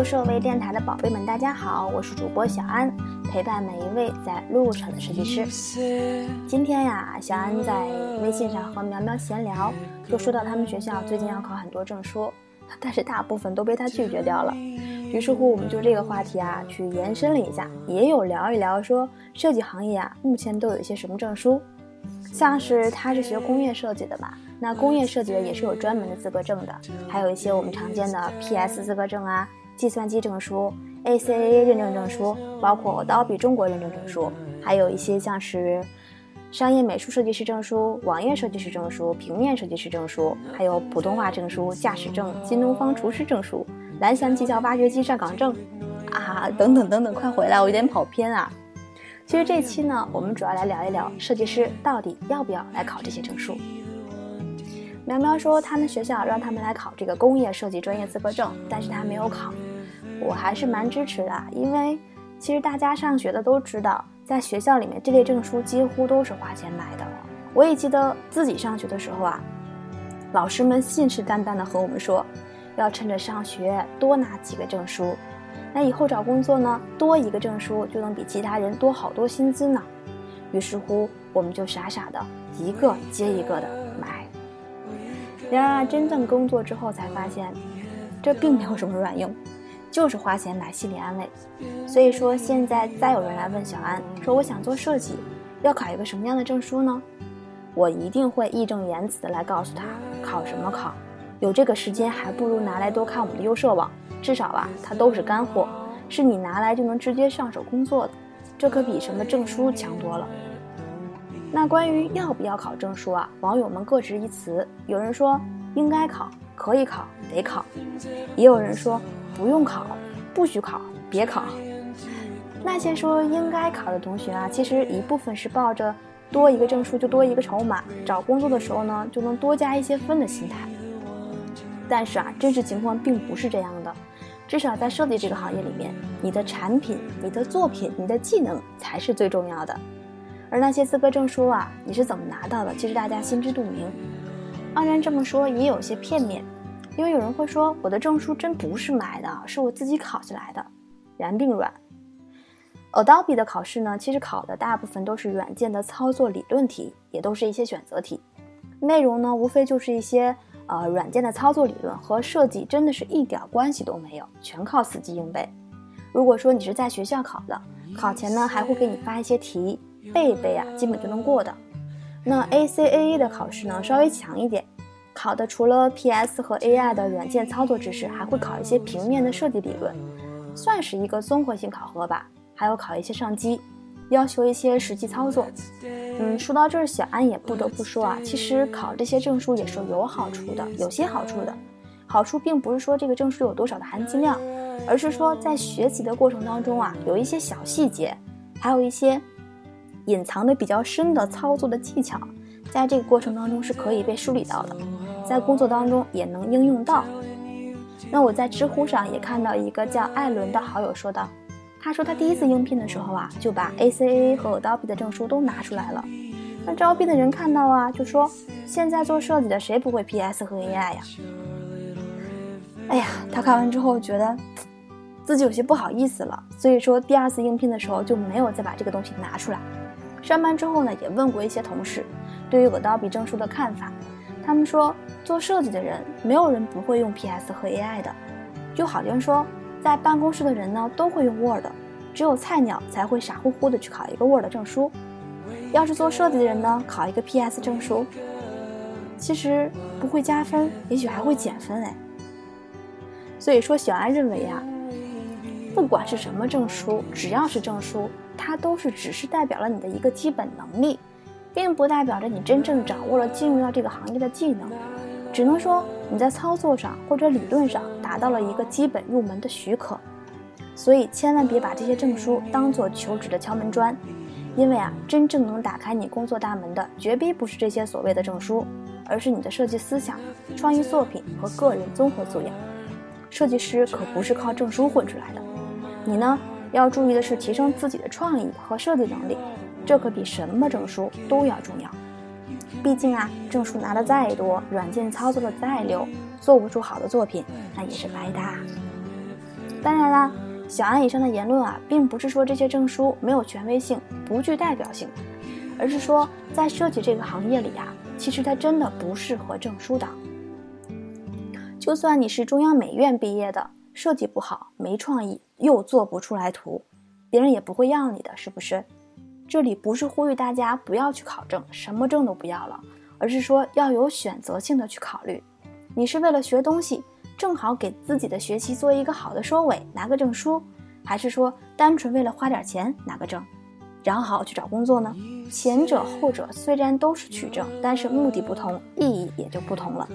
优设微电台的宝贝们，大家好，我是主播小安，陪伴每一位在路上的设计师。今天呀，小安在微信上和苗苗闲聊，就说到他们学校最近要考很多证书，但是大部分都被他拒绝掉了。于是乎，我们就这个话题啊，去延伸了一下，也有聊一聊说设计行业啊，目前都有一些什么证书，像是他是学工业设计的吧。那工业设计的也是有专门的资格证的，还有一些我们常见的 PS 资格证啊、计算机证书、ACAA 认证证书，包括 Adobe 中国认证证书，还有一些像是商业美术设计师证书、网页设计师证书、平面设计师证书，还有普通话证书、驾驶证、新东方厨师证书、蓝翔技校挖掘机上岗证啊，等等等等，快回来，我有点跑偏啊。其实这期呢，我们主要来聊一聊设计师到底要不要来考这些证书。苗苗说，他们学校让他们来考这个工业设计专业资格证，但是他没有考。我还是蛮支持的，因为其实大家上学的都知道，在学校里面这类证书几乎都是花钱买的。我也记得自己上学的时候啊，老师们信誓旦旦的和我们说，要趁着上学多拿几个证书，那以后找工作呢，多一个证书就能比其他人多好多薪资呢。于是乎，我们就傻傻的一个接一个的买。然而，真正工作之后才发现，这并没有什么卵用，就是花钱买心理安慰。所以说，现在再有人来问小安说：“我想做设计，要考一个什么样的证书呢？”我一定会义正言辞的来告诉他：考什么考？有这个时间，还不如拿来多看我们的优设网，至少啊，它都是干货，是你拿来就能直接上手工作的，这可比什么证书强多了。那关于要不要考证书啊，网友们各执一词。有人说应该考，可以考，得考；也有人说不用考，不许考，别考。那些说应该考的同学啊，其实一部分是抱着多一个证书就多一个筹码，找工作的时候呢就能多加一些分的心态。但是啊，真实情况并不是这样的。至少在设计这个行业里面，你的产品、你的作品、你的技能才是最重要的。而那些资格证书啊，你是怎么拿到的？其实大家心知肚明。当然这么说也有些片面，因为有人会说我的证书真不是买的，是我自己考下来的。然并卵。Adobe 的考试呢，其实考的大部分都是软件的操作理论题，也都是一些选择题。内容呢，无非就是一些呃软件的操作理论，和设计真的是一点关系都没有，全靠死记硬背。如果说你是在学校考的，考前呢还会给你发一些题。背一背啊，基本就能过的。那 ACAA 的考试呢，稍微强一点，考的除了 PS 和 AI 的软件操作知识，还会考一些平面的设计理论，算是一个综合性考核吧。还有考一些上机，要求一些实际操作。嗯，说到这儿，小安也不得不说啊，其实考这些证书也是有好处的，有些好处的。好处并不是说这个证书有多少的含金量，而是说在学习的过程当中啊，有一些小细节，还有一些。隐藏的比较深的操作的技巧，在这个过程当中是可以被梳理到的，在工作当中也能应用到。那我在知乎上也看到一个叫艾伦的好友说道，他说他第一次应聘的时候啊，就把 ACAA 和 Adobe 的证书都拿出来了。那招聘的人看到啊，就说现在做设计的谁不会 PS 和 AI 呀？哎呀，他看完之后觉得自己有些不好意思了，所以说第二次应聘的时候就没有再把这个东西拿出来。上班之后呢，也问过一些同事对于 Adobe 证书的看法。他们说，做设计的人没有人不会用 PS 和 AI 的，就好像说在办公室的人呢都会用 Word，只有菜鸟才会傻乎乎的去考一个 Word 证书。要是做设计的人呢，考一个 PS 证书，其实不会加分，也许还会减分哎。所以说，小安认为呀，不管是什么证书，只要是证书。它都是只是代表了你的一个基本能力，并不代表着你真正掌握了进入到这个行业的技能，只能说你在操作上或者理论上达到了一个基本入门的许可。所以千万别把这些证书当做求职的敲门砖，因为啊，真正能打开你工作大门的，绝逼不是这些所谓的证书，而是你的设计思想、创意作品和个人综合素养。设计师可不是靠证书混出来的，你呢？要注意的是提升自己的创意和设计能力，这可比什么证书都要重要。毕竟啊，证书拿的再多，软件操作的再溜，做不出好的作品，那也是白搭。当然啦，小安以上的言论啊，并不是说这些证书没有权威性、不具代表性，而是说在设计这个行业里呀，其实它真的不适合证书党。就算你是中央美院毕业的，设计不好、没创意，又做不出来图，别人也不会要你的，是不是？这里不是呼吁大家不要去考证，什么证都不要了，而是说要有选择性的去考虑。你是为了学东西，正好给自己的学习做一个好的收尾，拿个证书，还是说单纯为了花点钱拿个证，然后好好去找工作呢？前者后者虽然都是取证，但是目的不同，意义也就不同了。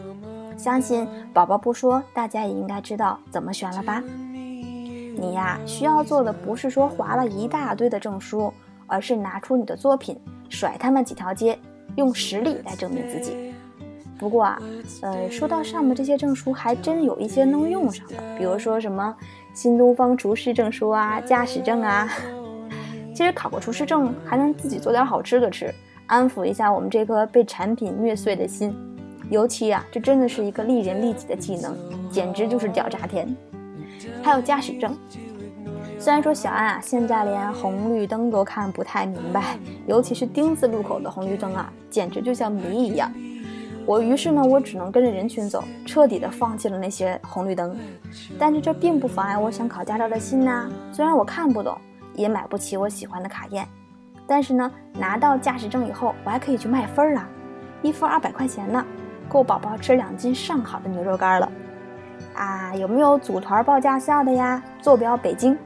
相信宝宝不说，大家也应该知道怎么选了吧？你呀，需要做的不是说划了一大堆的证书，而是拿出你的作品，甩他们几条街，用实力来证明自己。不过啊，呃，说到上面这些证书，还真有一些能用上的，比如说什么新东方厨师证书啊、驾驶证啊。其实考个厨师证，还能自己做点好吃的吃，安抚一下我们这颗被产品虐碎的心。尤其啊，这真的是一个利人利己的技能，简直就是屌炸天！还有驾驶证，虽然说小安啊现在连红绿灯都看不太明白，尤其是丁字路口的红绿灯啊，简直就像谜一样。我于是呢，我只能跟着人群走，彻底的放弃了那些红绿灯。但是这并不妨碍我想考驾照的心呐。虽然我看不懂，也买不起我喜欢的卡宴，但是呢，拿到驾驶证以后，我还可以去卖分儿啊，一分二百块钱呢。够宝宝吃两斤上好的牛肉干了，啊，有没有组团报驾校的呀？坐标北京。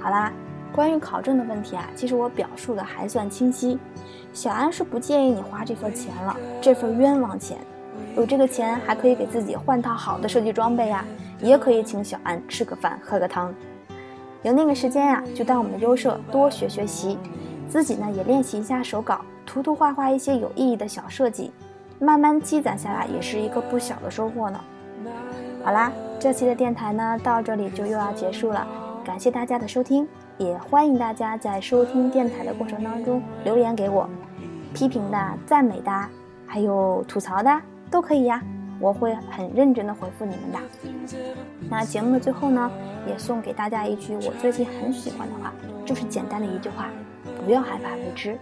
好啦，关于考证的问题啊，其实我表述的还算清晰。小安是不建议你花这份钱了，这份冤枉钱。有这个钱还可以给自己换套好的设计装备呀，也可以请小安吃个饭喝个汤。有那个时间呀，就到我们的优社多学学习，自己呢也练习一下手稿，涂涂画画一些有意义的小设计。慢慢积攒下来，也是一个不小的收获呢。好啦，这期的电台呢，到这里就又要结束了。感谢大家的收听，也欢迎大家在收听电台的过程当中留言给我，批评的、赞美的，还有吐槽的都可以呀，我会很认真的回复你们的。那节目的最后呢，也送给大家一句我最近很喜欢的话，就是简单的一句话：不要害怕未知。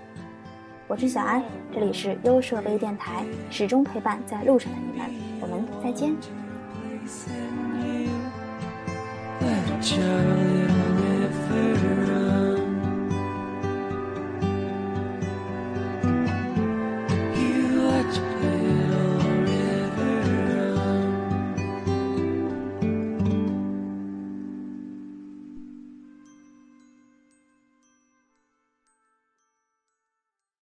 我是小安，这里是优设微电台，始终陪伴在路上的你们，我们再见。